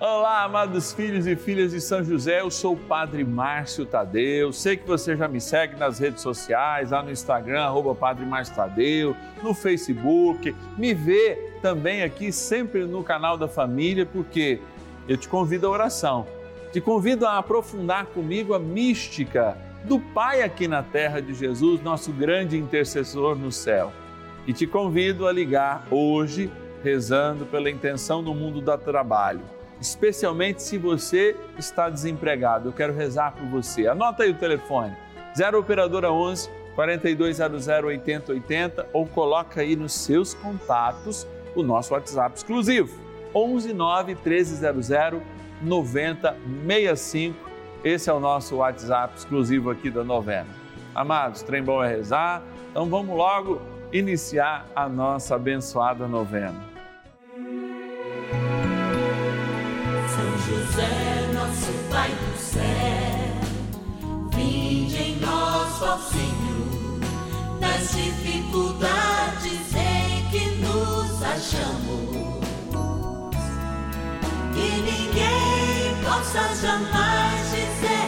Olá, amados filhos e filhas de São José, eu sou o Padre Márcio Tadeu. Sei que você já me segue nas redes sociais, lá no Instagram, arroba Padre Márcio Tadeu, no Facebook. Me vê também aqui sempre no canal da família, porque eu te convido à oração. Te convido a aprofundar comigo a mística do Pai aqui na terra de Jesus, nosso grande intercessor no céu. E te convido a ligar hoje, rezando pela intenção no mundo do trabalho especialmente se você está desempregado. Eu quero rezar por você. Anota aí o telefone: 0 operadora 11 4200 8080 ou coloca aí nos seus contatos o nosso WhatsApp exclusivo 11 9 1300 9065. Esse é o nosso WhatsApp exclusivo aqui da novena. Amados, trem bom é rezar. Então vamos logo iniciar a nossa abençoada novena. José, nosso Pai do céu, vinde em nós, ó nas dificuldades em que nos achamos. Que ninguém possa jamais dizer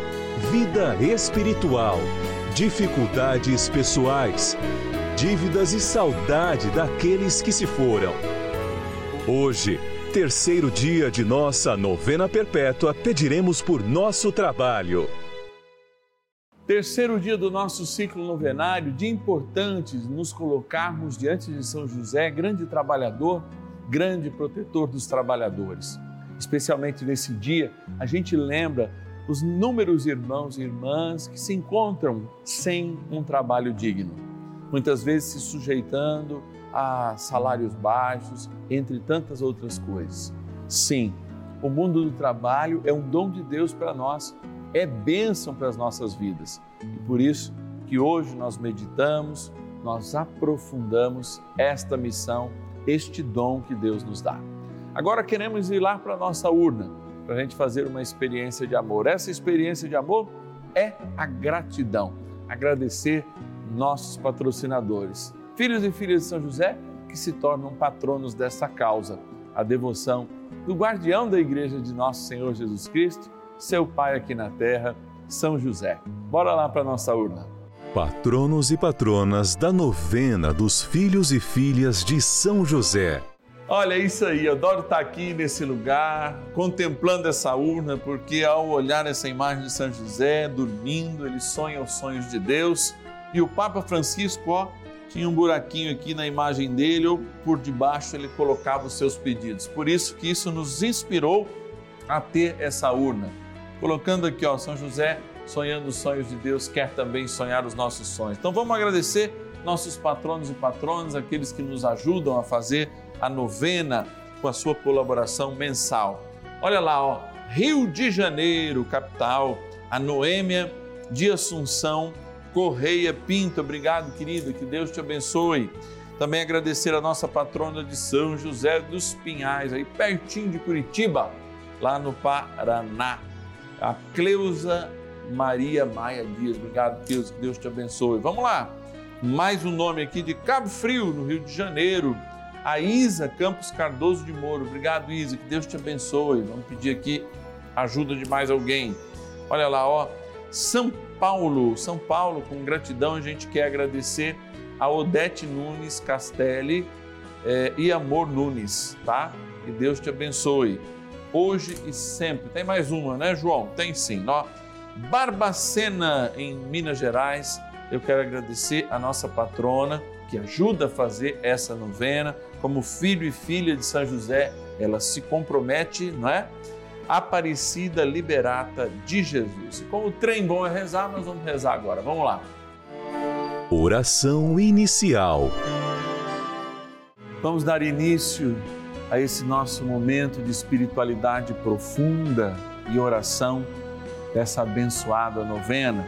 vida espiritual, dificuldades pessoais, dívidas e saudade daqueles que se foram. Hoje, terceiro dia de nossa novena perpétua, pediremos por nosso trabalho. Terceiro dia do nosso ciclo novenário, dia importante nos colocarmos diante de São José, grande trabalhador, grande protetor dos trabalhadores. Especialmente nesse dia, a gente lembra os inúmeros irmãos e irmãs que se encontram sem um trabalho digno, muitas vezes se sujeitando a salários baixos, entre tantas outras coisas. Sim, o mundo do trabalho é um dom de Deus para nós, é bênção para as nossas vidas. E por isso que hoje nós meditamos, nós aprofundamos esta missão, este dom que Deus nos dá. Agora queremos ir lá para a nossa urna, para a gente fazer uma experiência de amor. Essa experiência de amor é a gratidão, agradecer nossos patrocinadores, filhos e filhas de São José, que se tornam patronos dessa causa, a devoção do guardião da igreja de nosso Senhor Jesus Cristo, seu Pai aqui na terra, São José. Bora lá para nossa urna. Patronos e patronas da novena dos filhos e filhas de São José. Olha, é isso aí, adoro estar aqui nesse lugar, contemplando essa urna, porque ao olhar essa imagem de São José dormindo, ele sonha os sonhos de Deus. E o Papa Francisco, ó, tinha um buraquinho aqui na imagem dele, ou por debaixo ele colocava os seus pedidos. Por isso que isso nos inspirou a ter essa urna. Colocando aqui, ó, São José sonhando os sonhos de Deus, quer também sonhar os nossos sonhos. Então vamos agradecer nossos patronos e patronas, aqueles que nos ajudam a fazer a novena com a sua colaboração mensal. Olha lá, ó, Rio de Janeiro, capital, a Noêmia de Assunção Correia Pinto. Obrigado, querido, que Deus te abençoe. Também agradecer a nossa patrona de São José dos Pinhais, aí pertinho de Curitiba, lá no Paraná, a Cleusa Maria Maia Dias. Obrigado, Deus, que Deus te abençoe. Vamos lá, mais um nome aqui de Cabo Frio, no Rio de Janeiro. A Isa Campos Cardoso de Moro. Obrigado, Isa, que Deus te abençoe. Vamos pedir aqui ajuda de mais alguém. Olha lá, ó, São Paulo, São Paulo, com gratidão a gente quer agradecer a Odete Nunes Castelli eh, e Amor Nunes, tá? Que Deus te abençoe. hoje e sempre. Tem mais uma, né, João? Tem sim. Ó, Barbacena, em Minas Gerais. Eu quero agradecer a nossa patrona que ajuda a fazer essa novena. Como filho e filha de São José, ela se compromete, não é? Aparecida Liberata de Jesus. E como o trem bom é rezar, nós vamos rezar agora. Vamos lá. Oração inicial. Vamos dar início a esse nosso momento de espiritualidade profunda e oração dessa abençoada novena,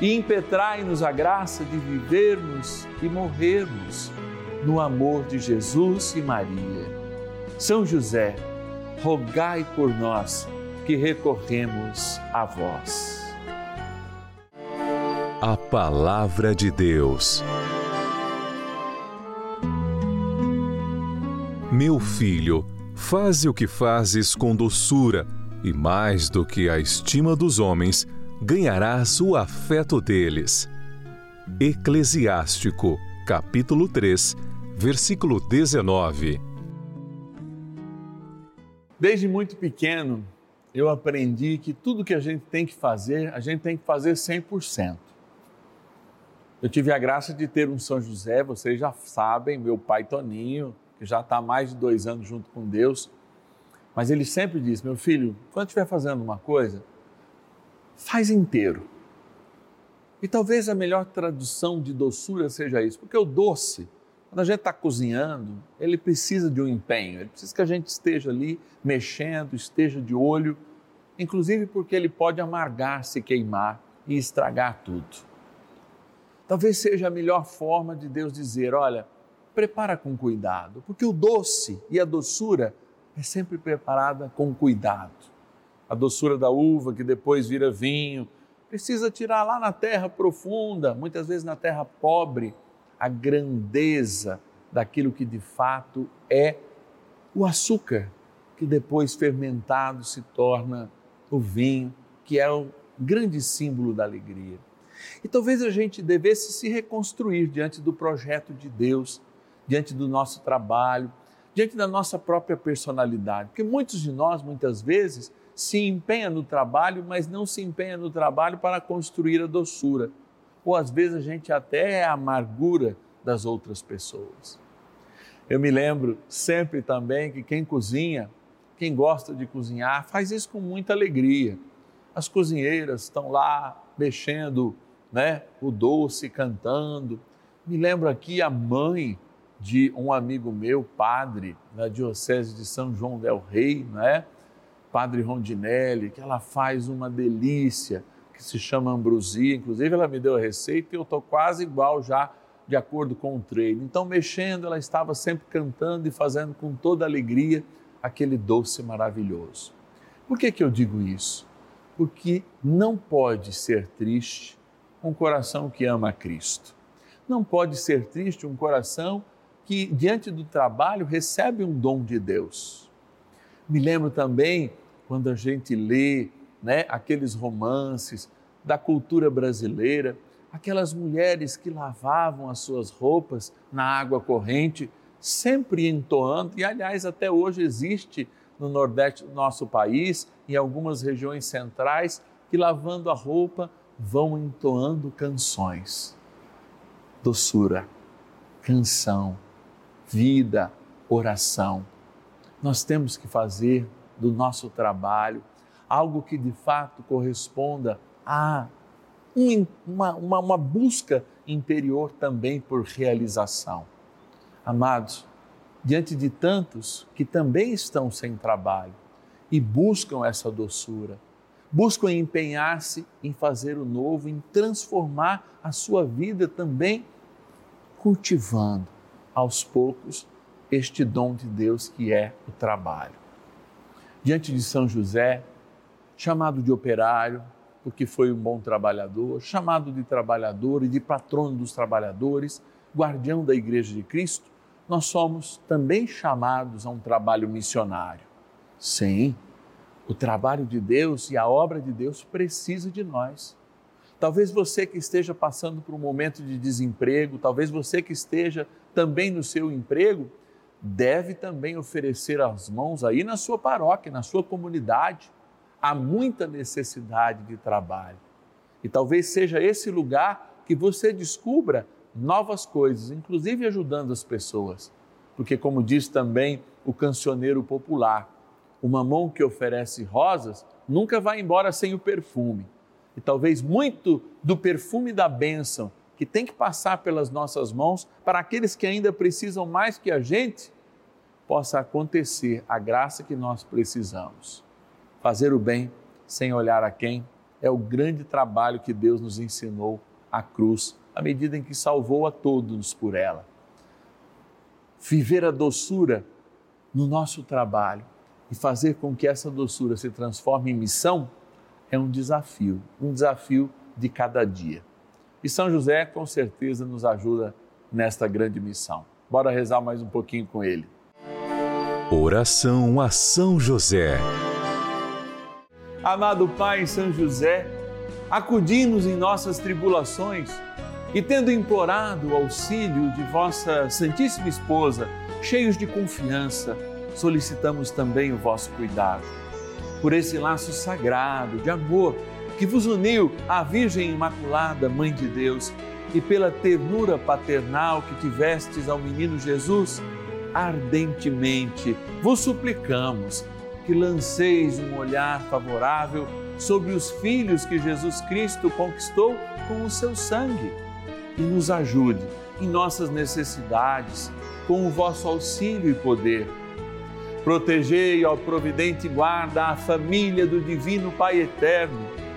e impetrai-nos a graça de vivermos e morrermos no amor de Jesus e Maria. São José, rogai por nós que recorremos a vós. A Palavra de Deus. Meu filho, faze o que fazes com doçura, e mais do que a estima dos homens, ganharás o afeto deles. Eclesiástico, capítulo 3, versículo 19. Desde muito pequeno, eu aprendi que tudo que a gente tem que fazer, a gente tem que fazer 100%. Eu tive a graça de ter um São José, vocês já sabem, meu pai Toninho, que já está mais de dois anos junto com Deus, mas ele sempre diz: meu filho, quando estiver fazendo uma coisa, faz inteiro. E talvez a melhor tradução de doçura seja isso, porque o doce, quando a gente está cozinhando, ele precisa de um empenho, ele precisa que a gente esteja ali mexendo, esteja de olho, inclusive porque ele pode amargar, se queimar e estragar tudo. Talvez seja a melhor forma de Deus dizer: olha, prepara com cuidado, porque o doce e a doçura é sempre preparada com cuidado a doçura da uva que depois vira vinho. Precisa tirar lá na terra profunda, muitas vezes na terra pobre, a grandeza daquilo que de fato é o açúcar, que depois fermentado se torna o vinho, que é o grande símbolo da alegria. E talvez a gente devesse se reconstruir diante do projeto de Deus, diante do nosso trabalho, diante da nossa própria personalidade, porque muitos de nós, muitas vezes, se empenha no trabalho, mas não se empenha no trabalho para construir a doçura. Ou às vezes a gente até é a amargura das outras pessoas. Eu me lembro sempre também que quem cozinha, quem gosta de cozinhar, faz isso com muita alegria. As cozinheiras estão lá mexendo né, o doce, cantando. Me lembro aqui a mãe de um amigo meu, padre na Diocese de São João del Rei, né? Padre Rondinelli, que ela faz uma delícia, que se chama ambrosia. Inclusive, ela me deu a receita e eu estou quase igual já de acordo com o treino. Então, mexendo, ela estava sempre cantando e fazendo com toda alegria aquele doce maravilhoso. Por que, que eu digo isso? Porque não pode ser triste um coração que ama a Cristo. Não pode ser triste um coração que, diante do trabalho, recebe um dom de Deus. Me lembro também quando a gente lê né, aqueles romances da cultura brasileira, aquelas mulheres que lavavam as suas roupas na água corrente, sempre entoando, e aliás, até hoje existe no Nordeste do nosso país, em algumas regiões centrais, que lavando a roupa vão entoando canções. Doçura, canção, vida, oração. Nós temos que fazer do nosso trabalho algo que de fato corresponda a uma, uma, uma busca interior também por realização. Amados, diante de tantos que também estão sem trabalho e buscam essa doçura, buscam empenhar-se em fazer o novo, em transformar a sua vida também, cultivando aos poucos este dom de Deus que é o trabalho. Diante de São José, chamado de operário, porque foi um bom trabalhador, chamado de trabalhador e de patrono dos trabalhadores, guardião da Igreja de Cristo, nós somos também chamados a um trabalho missionário. Sim, o trabalho de Deus e a obra de Deus precisa de nós. Talvez você que esteja passando por um momento de desemprego, talvez você que esteja também no seu emprego, deve também oferecer as mãos aí na sua paróquia, na sua comunidade. Há muita necessidade de trabalho. E talvez seja esse lugar que você descubra novas coisas, inclusive ajudando as pessoas. Porque, como diz também o cancioneiro popular, uma mão que oferece rosas nunca vai embora sem o perfume. E talvez muito do perfume da bênção que tem que passar pelas nossas mãos para aqueles que ainda precisam mais que a gente, possa acontecer a graça que nós precisamos. Fazer o bem sem olhar a quem é o grande trabalho que Deus nos ensinou à cruz à medida em que salvou a todos por ela. Viver a doçura no nosso trabalho e fazer com que essa doçura se transforme em missão é um desafio, um desafio de cada dia. E São José, com certeza, nos ajuda nesta grande missão. Bora rezar mais um pouquinho com ele. Oração a São José. Amado Pai São José, acudi-nos em nossas tribulações e tendo implorado o auxílio de vossa Santíssima Esposa, cheios de confiança, solicitamos também o vosso cuidado. Por esse laço sagrado de amor que vos uniu à Virgem Imaculada, Mãe de Deus, e pela ternura paternal que tivestes ao menino Jesus, ardentemente vos suplicamos que lanceis um olhar favorável sobre os filhos que Jesus Cristo conquistou com o seu sangue e nos ajude em nossas necessidades com o vosso auxílio e poder. Protegei, ó providente guarda, a família do Divino Pai Eterno,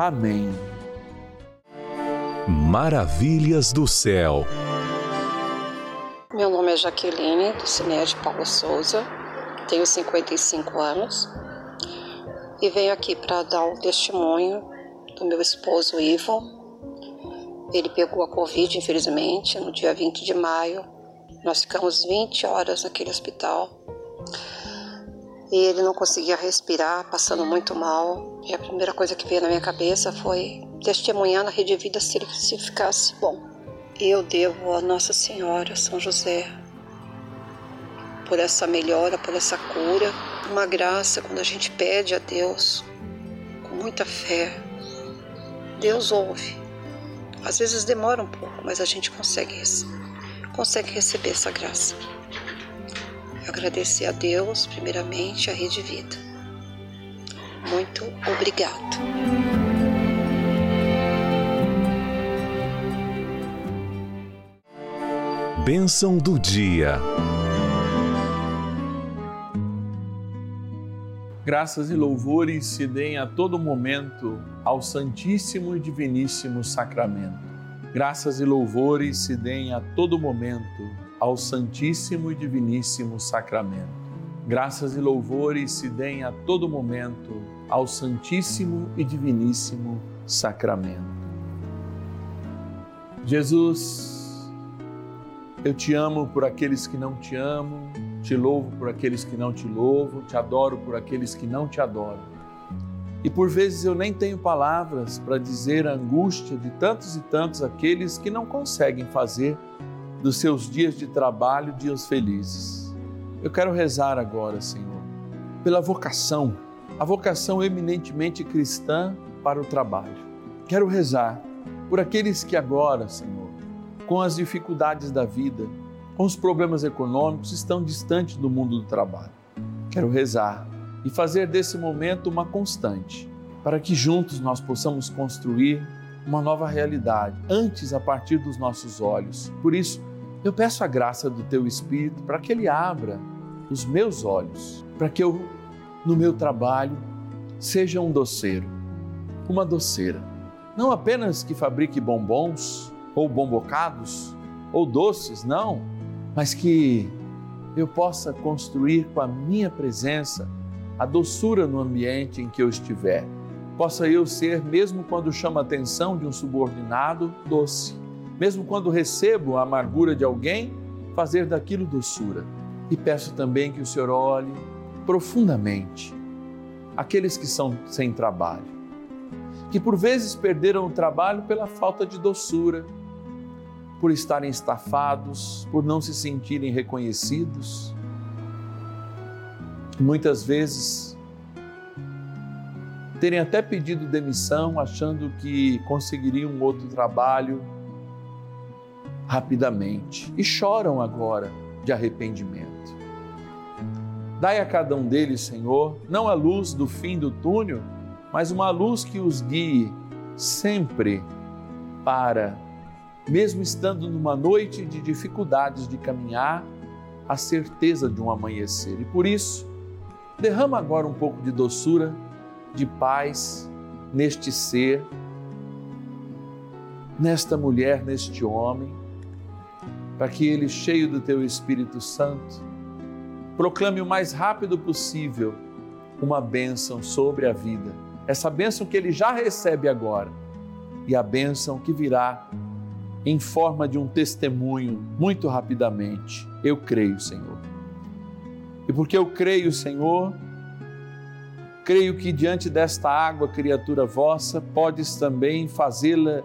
Amém. Maravilhas do céu. Meu nome é Jaqueline, do Cineia de Paulo Souza, tenho 55 anos e venho aqui para dar o testemunho do meu esposo Ivo, Ele pegou a Covid, infelizmente, no dia 20 de maio. Nós ficamos 20 horas naquele hospital. E ele não conseguia respirar, passando muito mal. E a primeira coisa que veio na minha cabeça foi testemunhar na Rede Vida se ele se ficasse bom. Eu devo a Nossa Senhora, São José, por essa melhora, por essa cura. Uma graça quando a gente pede a Deus com muita fé. Deus ouve. Às vezes demora um pouco, mas a gente consegue, consegue receber essa graça. Agradecer a Deus, primeiramente, a Rede Vida. Muito obrigado. Bênção do dia. Graças e louvores se deem a todo momento ao Santíssimo e Diviníssimo Sacramento. Graças e louvores se deem a todo momento ao Santíssimo e Diviníssimo Sacramento. Graças e louvores se deem a todo momento ao Santíssimo e Diviníssimo Sacramento. Jesus, eu te amo por aqueles que não te amam, te louvo por aqueles que não te louvam, te adoro por aqueles que não te adoram. E por vezes eu nem tenho palavras para dizer a angústia de tantos e tantos aqueles que não conseguem fazer dos seus dias de trabalho dias felizes. Eu quero rezar agora, Senhor, pela vocação, a vocação eminentemente cristã para o trabalho. Quero rezar por aqueles que agora, Senhor, com as dificuldades da vida, com os problemas econômicos, estão distantes do mundo do trabalho. Quero rezar e fazer desse momento uma constante, para que juntos nós possamos construir uma nova realidade, antes a partir dos nossos olhos. Por isso, eu peço a graça do Teu Espírito para que Ele abra os meus olhos, para que eu, no meu trabalho, seja um doceiro, uma doceira. Não apenas que fabrique bombons, ou bombocados, ou doces, não, mas que eu possa construir com a minha presença a doçura no ambiente em que eu estiver. Possa eu ser, mesmo quando chamo a atenção de um subordinado, doce. Mesmo quando recebo a amargura de alguém, fazer daquilo doçura. E peço também que o Senhor olhe profundamente aqueles que são sem trabalho, que por vezes perderam o trabalho pela falta de doçura por estarem estafados, por não se sentirem reconhecidos. Muitas vezes terem até pedido demissão, achando que conseguiriam um outro trabalho rapidamente e choram agora de arrependimento. Dai a cada um deles, Senhor, não a luz do fim do túnel, mas uma luz que os guie sempre para mesmo estando numa noite de dificuldades de caminhar, a certeza de um amanhecer. E por isso, derrama agora um pouco de doçura, de paz neste ser, nesta mulher, neste homem, para que ele, cheio do teu Espírito Santo, proclame o mais rápido possível uma bênção sobre a vida. Essa bênção que ele já recebe agora e a bênção que virá em forma de um testemunho muito rapidamente. Eu creio, Senhor. E porque eu creio, Senhor, creio que diante desta água, criatura vossa, podes também fazê-la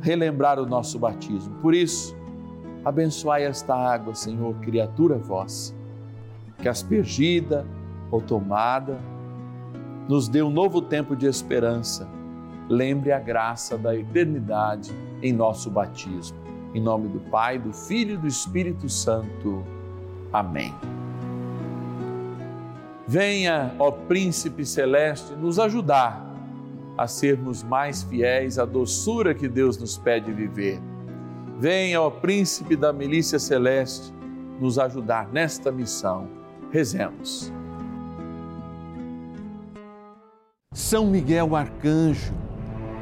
relembrar o nosso batismo. Por isso, abençoai esta água, Senhor, criatura vossa, que aspergida ou tomada, nos dê um novo tempo de esperança. Lembre a graça da eternidade em nosso batismo. Em nome do Pai, do Filho e do Espírito Santo. Amém. Venha, ó Príncipe Celeste, nos ajudar a sermos mais fiéis à doçura que Deus nos pede viver. Venha, ó Príncipe da Milícia Celeste, nos ajudar nesta missão. Rezemos. São Miguel Arcanjo,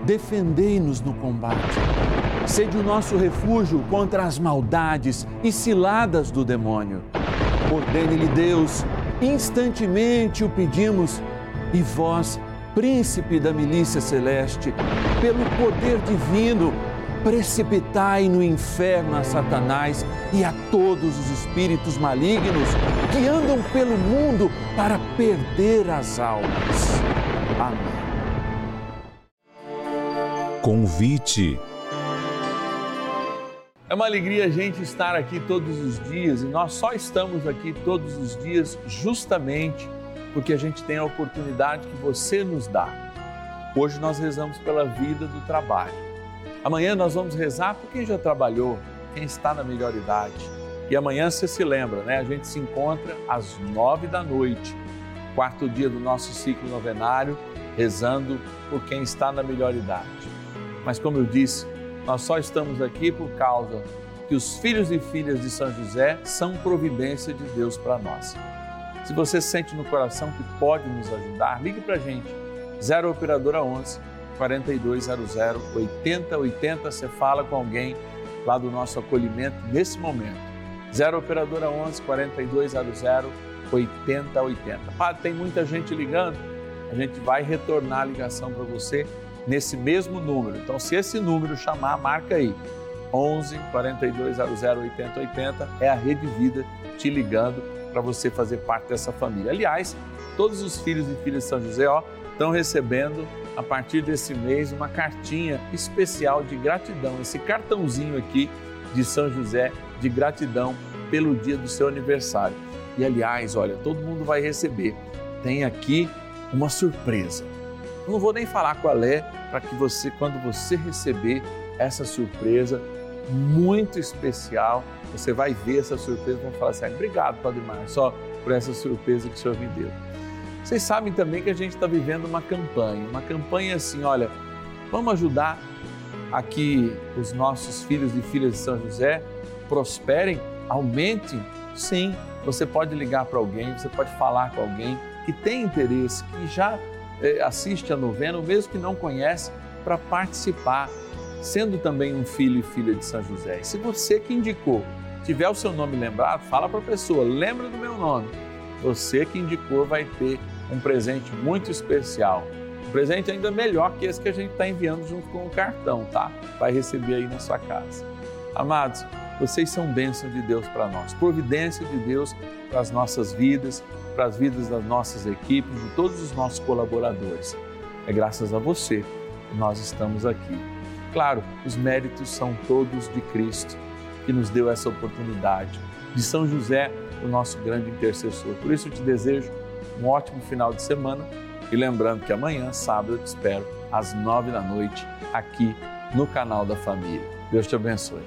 defendei-nos no combate Sede o nosso refúgio contra as maldades e ciladas do demônio. Ordene-lhe Deus, instantemente o pedimos, e vós, príncipe da milícia celeste, pelo poder divino, precipitai no inferno a Satanás e a todos os espíritos malignos que andam pelo mundo para perder as almas. Amém. Convite. É uma alegria a gente estar aqui todos os dias e nós só estamos aqui todos os dias justamente porque a gente tem a oportunidade que você nos dá. Hoje nós rezamos pela vida do trabalho. Amanhã nós vamos rezar por quem já trabalhou, quem está na melhor idade. E amanhã você se lembra, né? A gente se encontra às nove da noite, quarto dia do nosso ciclo novenário, rezando por quem está na melhor idade. Mas como eu disse, nós só estamos aqui por causa que os filhos e filhas de São José são providência de Deus para nós. Se você sente no coração que pode nos ajudar, ligue para a gente. 0 Operadora 11 4200 8080. Você fala com alguém lá do nosso acolhimento nesse momento. 0 Operadora 11 4200 8080. Padre, tem muita gente ligando. A gente vai retornar a ligação para você nesse mesmo número. Então, se esse número chamar, marca aí. 11 4200 8080 é a Rede Vida te ligando para você fazer parte dessa família. Aliás, todos os filhos e filhas de São José ó, estão recebendo a partir desse mês uma cartinha especial de gratidão, esse cartãozinho aqui de São José de gratidão pelo dia do seu aniversário. E aliás, olha, todo mundo vai receber. Tem aqui uma surpresa. Não vou nem falar qual é, para que você, quando você receber essa surpresa muito especial, você vai ver essa surpresa e vai falar assim: obrigado, Padre Márcio, só por essa surpresa que o Senhor me deu. Vocês sabem também que a gente está vivendo uma campanha, uma campanha assim: olha, vamos ajudar a que os nossos filhos e filhas de São José prosperem, aumentem? Sim, você pode ligar para alguém, você pode falar com alguém que tem interesse, que já eh, assiste a novena, ou mesmo que não conhece, para participar, sendo também um filho e filha de São José. E se você que indicou tiver o seu nome lembrado, fala para a pessoa, lembra do meu nome. Você que indicou vai ter um presente muito especial. Um presente ainda melhor que esse que a gente está enviando junto com o cartão, tá? Vai receber aí na sua casa. Amados, vocês são bênção de Deus para nós, providência de Deus para as nossas vidas, para as vidas das nossas equipes, de todos os nossos colaboradores. É graças a você que nós estamos aqui. Claro, os méritos são todos de Cristo, que nos deu essa oportunidade, de São José, o nosso grande intercessor. Por isso eu te desejo um ótimo final de semana e lembrando que amanhã, sábado, eu te espero às nove da noite aqui no canal da Família. Deus te abençoe.